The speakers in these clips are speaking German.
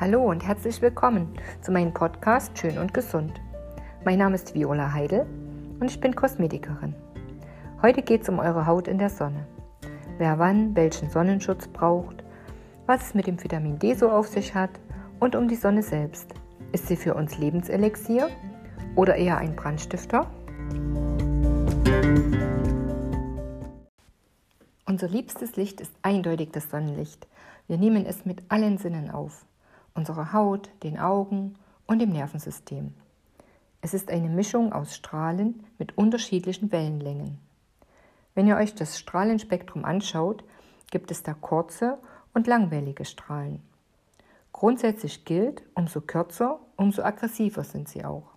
Hallo und herzlich willkommen zu meinem Podcast Schön und Gesund. Mein Name ist Viola Heidel und ich bin Kosmetikerin. Heute geht es um eure Haut in der Sonne. Wer wann welchen Sonnenschutz braucht, was es mit dem Vitamin D so auf sich hat und um die Sonne selbst. Ist sie für uns Lebenselixier oder eher ein Brandstifter? Unser liebstes Licht ist eindeutig das Sonnenlicht. Wir nehmen es mit allen Sinnen auf unserer Haut, den Augen und dem Nervensystem. Es ist eine Mischung aus Strahlen mit unterschiedlichen Wellenlängen. Wenn ihr euch das Strahlenspektrum anschaut, gibt es da kurze und langwellige Strahlen. Grundsätzlich gilt, umso kürzer, umso aggressiver sind sie auch.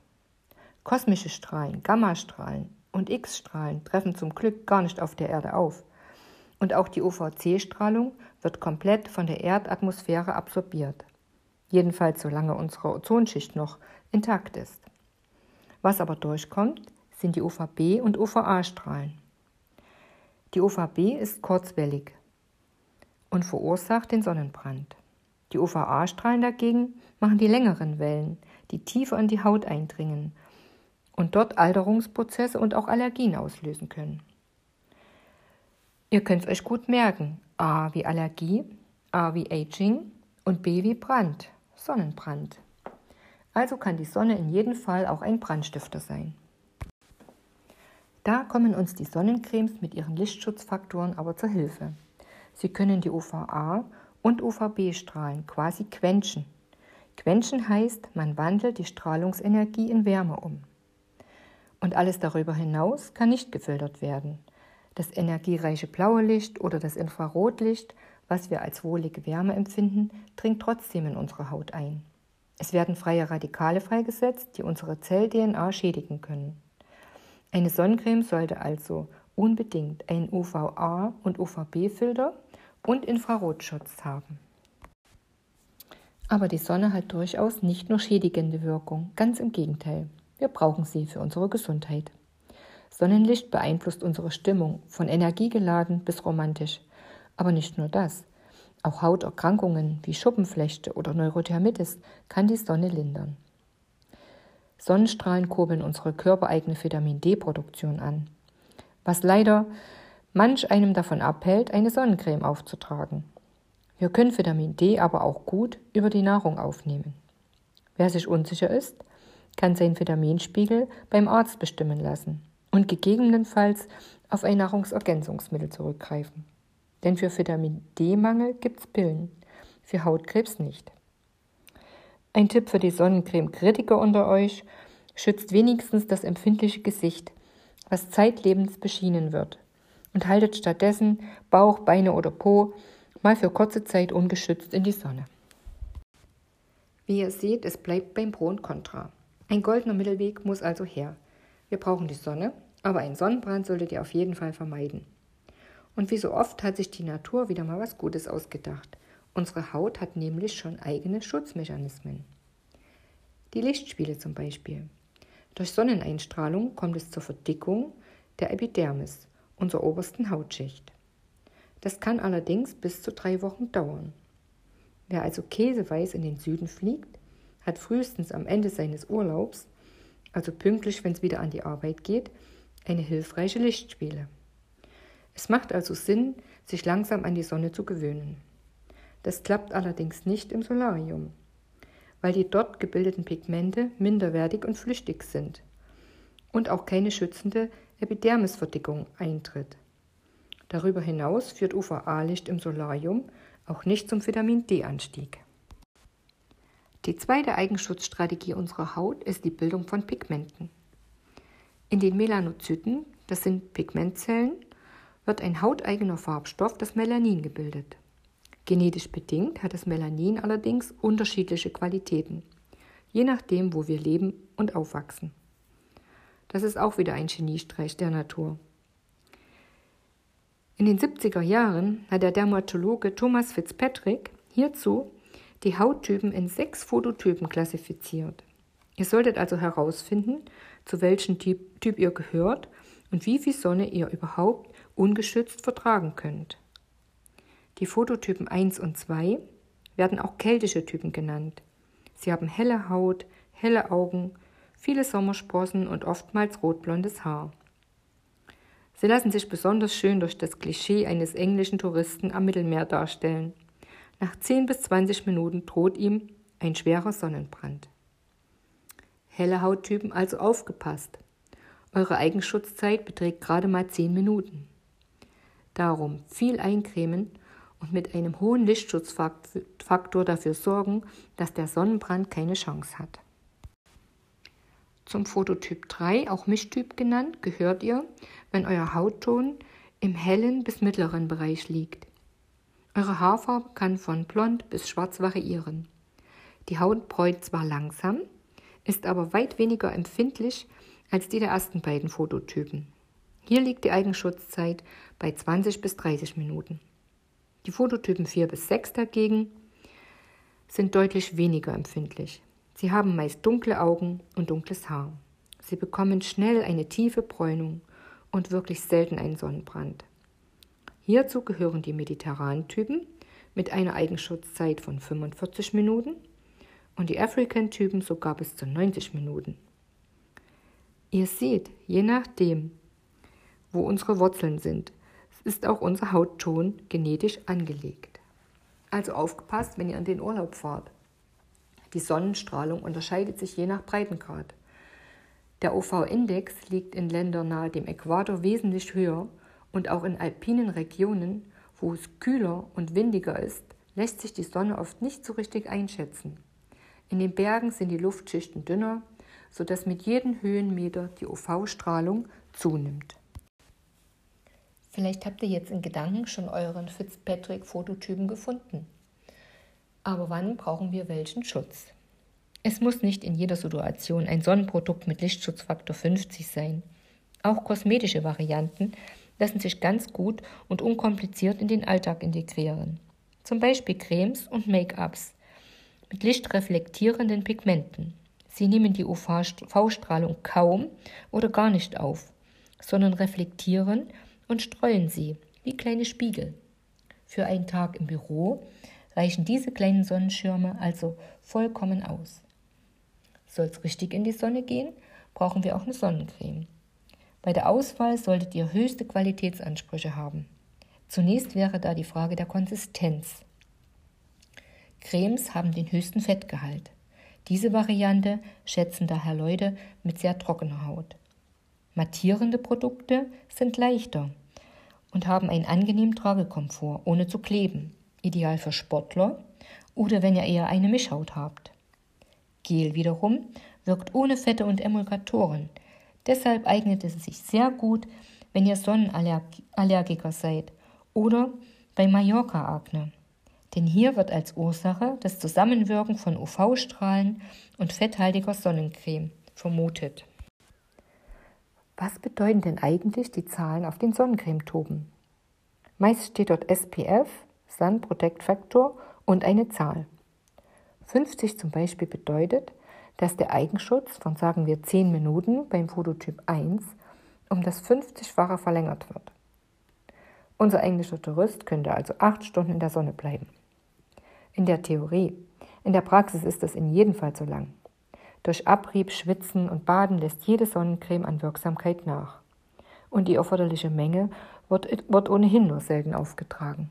Kosmische Strahlen, Gammastrahlen und X-Strahlen treffen zum Glück gar nicht auf der Erde auf. Und auch die UVC-Strahlung wird komplett von der Erdatmosphäre absorbiert jedenfalls solange unsere Ozonschicht noch intakt ist. Was aber durchkommt, sind die UVB und UVA-Strahlen. Die UVB ist kurzwellig und verursacht den Sonnenbrand. Die UVA-Strahlen dagegen machen die längeren Wellen, die tiefer in die Haut eindringen und dort Alterungsprozesse und auch Allergien auslösen können. Ihr könnt es euch gut merken. A wie Allergie, A wie Aging und B wie Brand. Sonnenbrand. Also kann die Sonne in jedem Fall auch ein Brandstifter sein. Da kommen uns die Sonnencremes mit ihren Lichtschutzfaktoren aber zur Hilfe. Sie können die UVA und UVB-Strahlen quasi quenchen. Quenchen heißt, man wandelt die Strahlungsenergie in Wärme um. Und alles darüber hinaus kann nicht gefiltert werden. Das energiereiche blaue Licht oder das Infrarotlicht was wir als wohlige Wärme empfinden, dringt trotzdem in unsere Haut ein. Es werden freie Radikale freigesetzt, die unsere Zell-DNA schädigen können. Eine Sonnencreme sollte also unbedingt einen UVA- und UVB-Filter und Infrarotschutz haben. Aber die Sonne hat durchaus nicht nur schädigende Wirkung, ganz im Gegenteil. Wir brauchen sie für unsere Gesundheit. Sonnenlicht beeinflusst unsere Stimmung, von energiegeladen bis romantisch. Aber nicht nur das. Auch Hauterkrankungen wie Schuppenflechte oder Neurothermitis kann die Sonne lindern. Sonnenstrahlen kurbeln unsere körpereigene Vitamin D-Produktion an, was leider manch einem davon abhält, eine Sonnencreme aufzutragen. Wir können Vitamin D aber auch gut über die Nahrung aufnehmen. Wer sich unsicher ist, kann seinen Vitaminspiegel beim Arzt bestimmen lassen und gegebenenfalls auf ein Nahrungsergänzungsmittel zurückgreifen. Denn für Vitamin D-Mangel gibt es Pillen, für Hautkrebs nicht. Ein Tipp für die Sonnencreme-Kritiker unter euch, schützt wenigstens das empfindliche Gesicht, was zeitlebens beschienen wird. Und haltet stattdessen Bauch, Beine oder Po mal für kurze Zeit ungeschützt in die Sonne. Wie ihr seht, es bleibt beim Pro und Contra. Ein goldener Mittelweg muss also her. Wir brauchen die Sonne, aber einen Sonnenbrand solltet ihr auf jeden Fall vermeiden. Und wie so oft hat sich die Natur wieder mal was Gutes ausgedacht. Unsere Haut hat nämlich schon eigene Schutzmechanismen. Die Lichtspiele zum Beispiel. Durch Sonneneinstrahlung kommt es zur Verdickung der Epidermis, unserer obersten Hautschicht. Das kann allerdings bis zu drei Wochen dauern. Wer also käseweiß in den Süden fliegt, hat frühestens am Ende seines Urlaubs, also pünktlich, wenn es wieder an die Arbeit geht, eine hilfreiche Lichtspiele. Es macht also Sinn, sich langsam an die Sonne zu gewöhnen. Das klappt allerdings nicht im Solarium, weil die dort gebildeten Pigmente minderwertig und flüchtig sind und auch keine schützende Epidermisverdickung eintritt. Darüber hinaus führt UVA-Licht im Solarium auch nicht zum Vitamin D-Anstieg. Die zweite Eigenschutzstrategie unserer Haut ist die Bildung von Pigmenten. In den Melanozyten, das sind Pigmentzellen, wird ein hauteigener Farbstoff, das Melanin, gebildet. Genetisch bedingt hat das Melanin allerdings unterschiedliche Qualitäten, je nachdem, wo wir leben und aufwachsen. Das ist auch wieder ein Geniestreich der Natur. In den 70er Jahren hat der Dermatologe Thomas Fitzpatrick hierzu die Hauttypen in sechs Phototypen klassifiziert. Ihr solltet also herausfinden, zu welchem typ, typ ihr gehört und wie viel Sonne ihr überhaupt ungeschützt vertragen könnt. Die Phototypen 1 und 2 werden auch keltische Typen genannt. Sie haben helle Haut, helle Augen, viele Sommersprossen und oftmals rotblondes Haar. Sie lassen sich besonders schön durch das Klischee eines englischen Touristen am Mittelmeer darstellen. Nach 10 bis 20 Minuten droht ihm ein schwerer Sonnenbrand. Helle Hauttypen also aufgepasst. Eure Eigenschutzzeit beträgt gerade mal 10 Minuten. Darum viel eincremen und mit einem hohen Lichtschutzfaktor dafür sorgen, dass der Sonnenbrand keine Chance hat. Zum Phototyp 3, auch Mischtyp genannt, gehört ihr, wenn euer Hautton im hellen bis mittleren Bereich liegt. Eure Haarfarbe kann von blond bis schwarz variieren. Die Haut bräut zwar langsam, ist aber weit weniger empfindlich als die der ersten beiden Fototypen. Hier liegt die Eigenschutzzeit bei 20 bis 30 Minuten. Die Fototypen 4 bis 6 dagegen sind deutlich weniger empfindlich. Sie haben meist dunkle Augen und dunkles Haar. Sie bekommen schnell eine tiefe Bräunung und wirklich selten einen Sonnenbrand. Hierzu gehören die mediterranen Typen mit einer Eigenschutzzeit von 45 Minuten und die African-Typen sogar bis zu 90 Minuten. Ihr seht, je nachdem, wo unsere Wurzeln sind, ist auch unser Hautton genetisch angelegt. Also aufgepasst, wenn ihr in den Urlaub fahrt. Die Sonnenstrahlung unterscheidet sich je nach Breitengrad. Der UV-Index liegt in Ländern nahe dem Äquator wesentlich höher und auch in alpinen Regionen, wo es kühler und windiger ist, lässt sich die Sonne oft nicht so richtig einschätzen. In den Bergen sind die Luftschichten dünner, sodass mit jedem Höhenmeter die UV-Strahlung zunimmt. Vielleicht habt ihr jetzt in Gedanken schon euren Fitzpatrick-Fototypen gefunden. Aber wann brauchen wir welchen Schutz? Es muss nicht in jeder Situation ein Sonnenprodukt mit Lichtschutzfaktor 50 sein. Auch kosmetische Varianten lassen sich ganz gut und unkompliziert in den Alltag integrieren. Zum Beispiel Cremes und Make-ups mit lichtreflektierenden Pigmenten. Sie nehmen die UV-Strahlung kaum oder gar nicht auf, sondern reflektieren und streuen sie wie kleine Spiegel. Für einen Tag im Büro reichen diese kleinen Sonnenschirme also vollkommen aus. Soll es richtig in die Sonne gehen, brauchen wir auch eine Sonnencreme. Bei der Auswahl solltet ihr höchste Qualitätsansprüche haben. Zunächst wäre da die Frage der Konsistenz. Cremes haben den höchsten Fettgehalt. Diese Variante schätzen daher Leute mit sehr trockener Haut. Mattierende Produkte sind leichter und haben einen angenehmen Tragekomfort, ohne zu kleben. Ideal für Sportler oder wenn ihr eher eine Mischhaut habt. Gel wiederum wirkt ohne Fette und Emulgatoren, Deshalb eignet es sich sehr gut, wenn ihr Sonnenallergiker seid oder bei Mallorca-Akne. Denn hier wird als Ursache das Zusammenwirken von UV-Strahlen und fetthaltiger Sonnencreme vermutet. Was bedeuten denn eigentlich die Zahlen auf den Sonnencremetuben? Meist steht dort SPF, Sun Protect Factor und eine Zahl. 50 zum Beispiel bedeutet, dass der Eigenschutz von sagen wir 10 Minuten beim Fototyp 1 um das 50-fache verlängert wird. Unser englischer Tourist könnte also 8 Stunden in der Sonne bleiben. In der Theorie. In der Praxis ist das in jedem Fall zu lang. Durch Abrieb, Schwitzen und Baden lässt jede Sonnencreme an Wirksamkeit nach. Und die erforderliche Menge wird, wird ohnehin nur selten aufgetragen.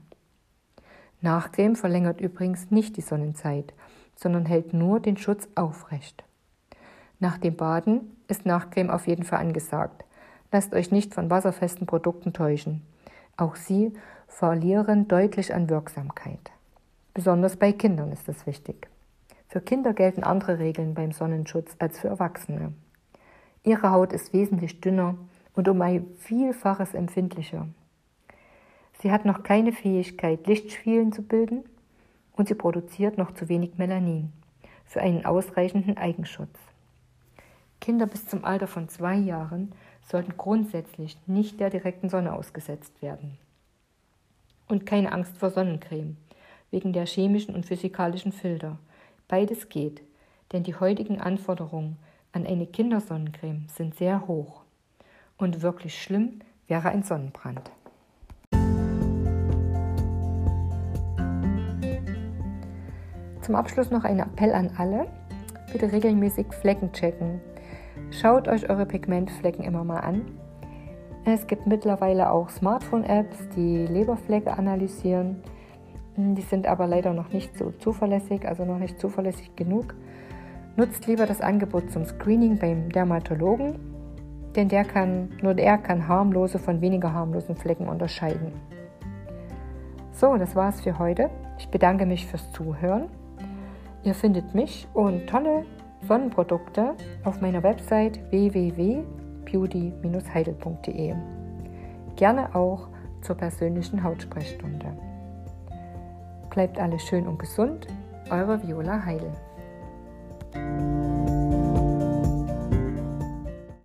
Nachcreme verlängert übrigens nicht die Sonnenzeit, sondern hält nur den Schutz aufrecht. Nach dem Baden ist Nachcreme auf jeden Fall angesagt. Lasst euch nicht von wasserfesten Produkten täuschen. Auch sie verlieren deutlich an Wirksamkeit. Besonders bei Kindern ist das wichtig. Für Kinder gelten andere Regeln beim Sonnenschutz als für Erwachsene. Ihre Haut ist wesentlich dünner und um ein Vielfaches empfindlicher. Sie hat noch keine Fähigkeit, Lichtschwielen zu bilden und sie produziert noch zu wenig Melanin für einen ausreichenden Eigenschutz. Kinder bis zum Alter von zwei Jahren sollten grundsätzlich nicht der direkten Sonne ausgesetzt werden. Und keine Angst vor Sonnencreme, wegen der chemischen und physikalischen Filter. Beides geht, denn die heutigen Anforderungen an eine Kindersonnencreme sind sehr hoch. Und wirklich schlimm wäre ein zum Abschluss noch ein Appell an alle. Bitte regelmäßig Flecken checken. Schaut euch eure Pigmentflecken immer mal an. Es gibt mittlerweile auch Smartphone-Apps, die Leberflecke analysieren. Die sind aber leider noch nicht so zuverlässig, also noch nicht zuverlässig genug. Nutzt lieber das Angebot zum Screening beim Dermatologen, denn der kann, nur er kann harmlose von weniger harmlosen Flecken unterscheiden. So, das war's für heute. Ich bedanke mich fürs Zuhören. Ihr findet mich und tolle Sonnenprodukte auf meiner Website www.beauty-heidel.de. Gerne auch zur persönlichen Hautsprechstunde. Bleibt alle schön und gesund, eure Viola Heidel.